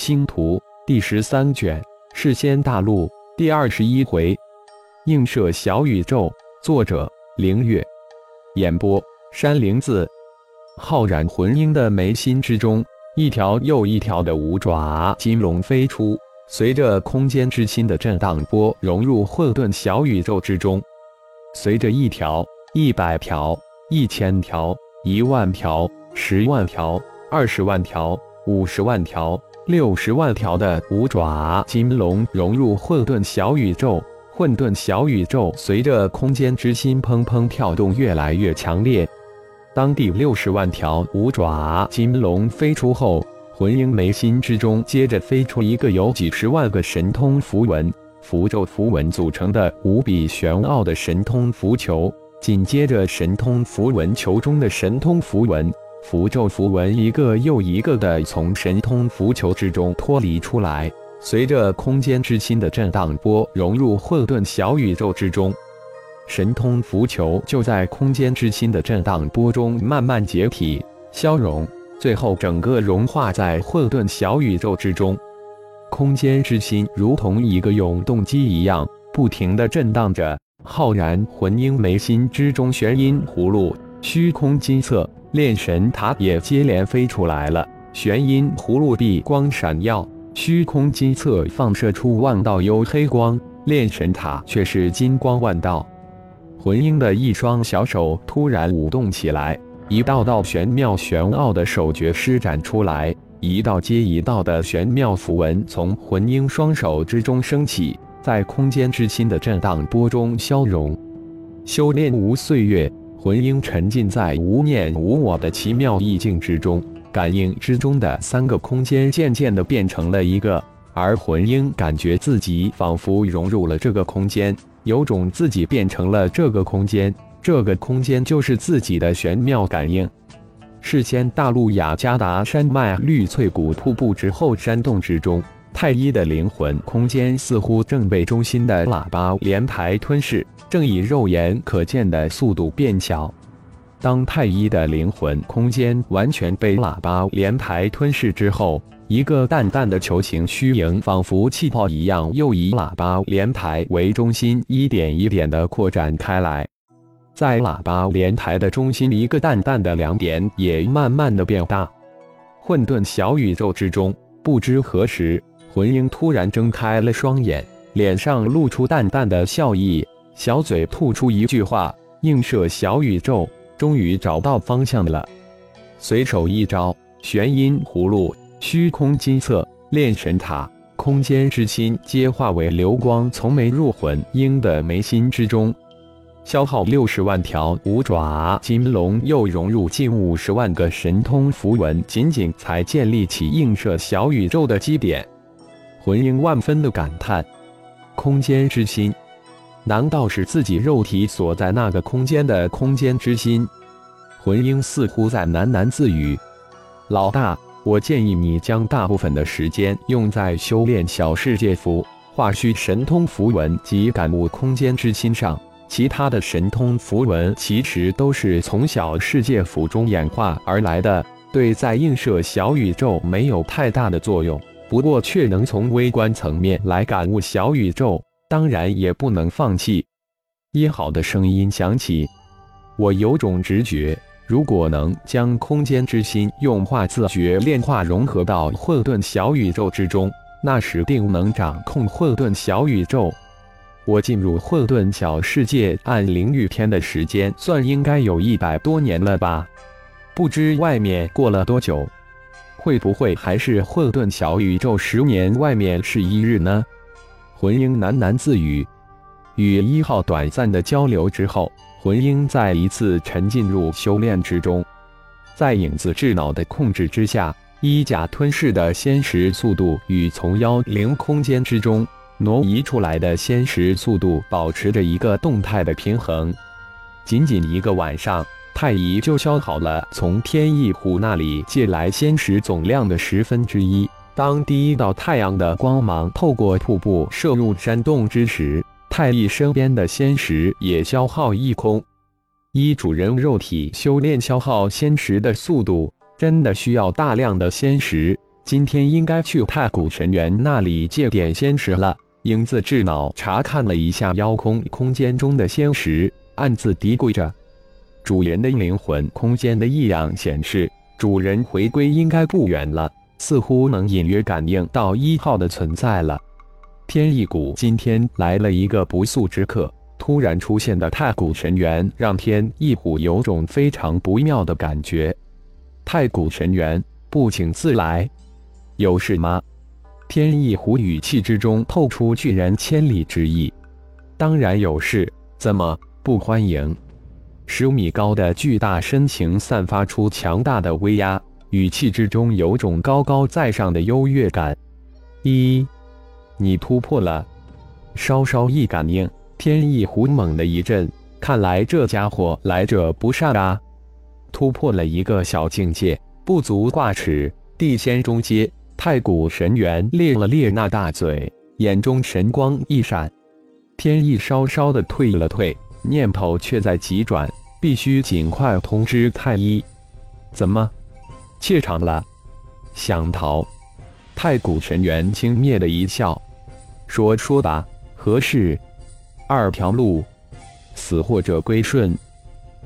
星图第十三卷，世仙大陆第二十一回，映射小宇宙。作者：凌月。演播：山灵子。浩然魂婴的眉心之中，一条又一条的五爪金龙飞出，随着空间之心的震荡波，融入混沌小宇宙之中。随着一条、一百条、一千条、一万条、十万条、二十万条、五十万条、六十万条的五爪金龙融入混沌小宇宙。混沌小宇宙随着空间之心砰砰跳动，越来越强烈。当第六十万条五爪金龙飞出后，魂婴眉心之中接着飞出一个由几十万个神通符文、符咒符文组成的无比玄奥的神通符球。紧接着，神通符文球中的神通符文、符咒符文一个又一个的从神通符球之中脱离出来。随着空间之心的震荡波融入混沌小宇宙之中，神通符球就在空间之心的震荡波中慢慢解体、消融，最后整个融化在混沌小宇宙之中。空间之心如同一个永动机一样，不停地震荡着。浩然魂婴眉心之中，玄阴葫芦、虚空金色炼神塔也接连飞出来了。玄阴葫芦碧光闪耀。虚空金色放射出万道幽黑光，炼神塔却是金光万道。魂婴的一双小手突然舞动起来，一道道玄妙玄奥的手诀施展出来，一道接一道的玄妙符文从魂婴双手之中升起，在空间之心的震荡波中消融。修炼无岁月，魂婴沉浸在无念无我的奇妙意境之中。感应之中的三个空间渐渐的变成了一个，而魂婴感觉自己仿佛融入了这个空间，有种自己变成了这个空间，这个空间就是自己的玄妙感应。事先大陆雅加达山脉绿翠谷瀑布之后山洞之中，太一的灵魂空间似乎正被中心的喇叭连台吞噬，正以肉眼可见的速度变小。当太一的灵魂空间完全被喇叭连台吞噬之后，一个淡淡的球形虚影，仿佛气泡一样，又以喇叭连台为中心，一点一点的扩展开来。在喇叭连台的中心，一个淡淡的亮点也慢慢的变大。混沌小宇宙之中，不知何时，魂婴突然睁开了双眼，脸上露出淡淡的笑意，小嘴吐出一句话：“映射小宇宙。”终于找到方向了，随手一招，玄阴葫芦、虚空金色炼神塔、空间之心皆化为流光，从没入魂婴的眉心之中。消耗六十万条五爪金龙，又融入近五十万个神通符文，仅仅才建立起映射小宇宙的基点。魂婴万分的感叹：空间之心。难道是自己肉体所在那个空间的空间之心？魂婴似乎在喃喃自语：“老大，我建议你将大部分的时间用在修炼小世界符、化虚神通符文及感悟空间之心上。其他的神通符文其实都是从小世界符中演化而来的，对在映射小宇宙没有太大的作用。不过，却能从微观层面来感悟小宇宙。”当然也不能放弃。一好的声音响起，我有种直觉，如果能将空间之心用化自觉炼化融合到混沌小宇宙之中，那时定能掌控混沌小宇宙。我进入混沌小世界按灵域天的时间算，应该有一百多年了吧？不知外面过了多久，会不会还是混沌小宇宙十年外面是一日呢？魂婴喃喃自语，与一号短暂的交流之后，魂婴再一次沉浸入修炼之中。在影子智脑的控制之下，衣甲吞噬的仙石速度与从妖灵空间之中挪移出来的仙石速度保持着一个动态的平衡。仅仅一个晚上，太乙就消耗了从天翼虎那里借来仙石总量的十分之一。当第一道太阳的光芒透过瀑布射入山洞之时，太乙身边的仙石也消耗一空。依主人肉体修炼消耗仙石的速度，真的需要大量的仙石，今天应该去太古神元那里借点仙石了。影子智脑查看了一下妖空空间中的仙石，暗自嘀咕着：主人的灵魂空间的异样显示，主人回归应该不远了。似乎能隐约感应到一号的存在了。天意谷今天来了一个不速之客，突然出现的太古神元让天意虎有种非常不妙的感觉。太古神元不请自来，有事吗？天意虎语气之中透出拒人千里之意。当然有事，怎么不欢迎？十米高的巨大身形散发出强大的威压。语气之中有种高高在上的优越感。一，你突破了，稍稍一感应，天意虎猛的一震，看来这家伙来者不善啊！突破了一个小境界，不足挂齿。地仙中阶，太古神元咧了咧那大嘴，眼中神光一闪。天意稍稍的退了退，念头却在急转，必须尽快通知太医。怎么？怯场了，想逃？太古神元轻蔑的一笑，说：“说吧，何事？二条路，死或者归顺。”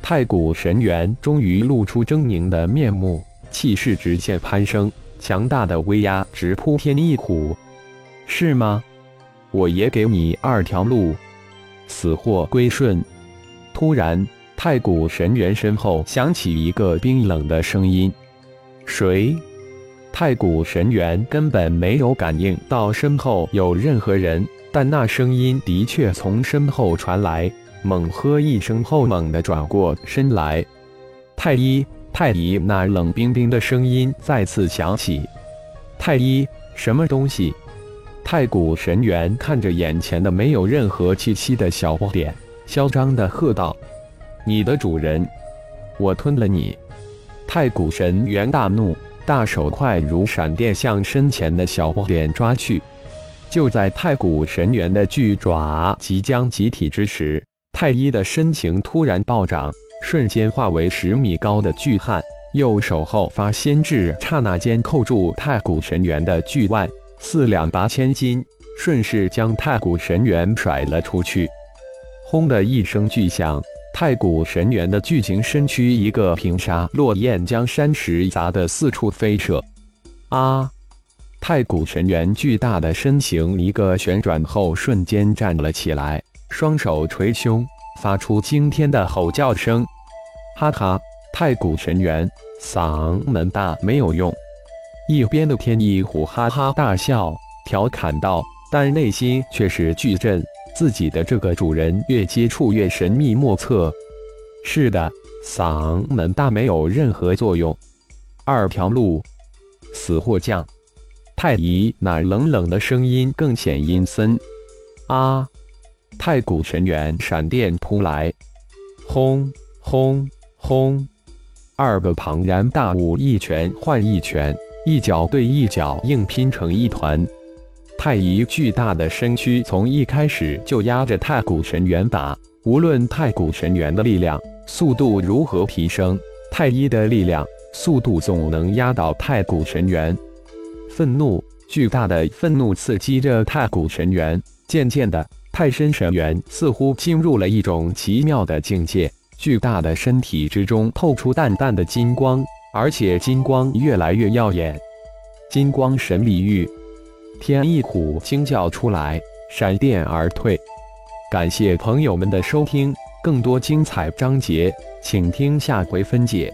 太古神元终于露出狰狞的面目，气势直线攀升，强大的威压直扑天一虎，是吗？我也给你二条路，死或归顺。突然，太古神元身后响起一个冰冷的声音。谁？太古神元根本没有感应到身后有任何人，但那声音的确从身后传来。猛喝一声后，猛地转过身来。太医，太乙，那冷冰冰的声音再次响起。太医，什么东西？太古神元看着眼前的没有任何气息的小不点，嚣张的喝道：“你的主人，我吞了你！”太古神元大怒，大手快如闪电向身前的小不点抓去。就在太古神元的巨爪即将集体之时，太一的身形突然暴涨，瞬间化为十米高的巨汉，右手后发先至，刹那间扣住太古神元的巨腕，四两拔千斤，顺势将太古神元甩了出去。轰的一声巨响。太古神猿的巨型身躯一个平沙落雁，将山石砸得四处飞射。啊！太古神猿巨大的身形一个旋转后，瞬间站了起来，双手捶胸，发出惊天的吼叫声。哈哈！太古神猿嗓门大没有用。一边的天一虎哈哈大笑，调侃道，但内心却是巨震。自己的这个主人越接触越神秘莫测，是的，嗓门大没有任何作用。二条路，死或降。太乙那冷冷的声音更显阴森。啊！太古神元闪电扑来，轰轰轰！二个庞然大物一拳换一拳，一脚对一脚硬拼成一团。太乙巨大的身躯从一开始就压着太古神元打，无论太古神元的力量、速度如何提升，太一的力量、速度总能压倒太古神元。愤怒，巨大的愤怒刺激着太古神元。渐渐的，太深神元似乎进入了一种奇妙的境界，巨大的身体之中透出淡淡的金光，而且金光越来越耀眼。金光神力域。天一虎惊叫出来，闪电而退。感谢朋友们的收听，更多精彩章节，请听下回分解。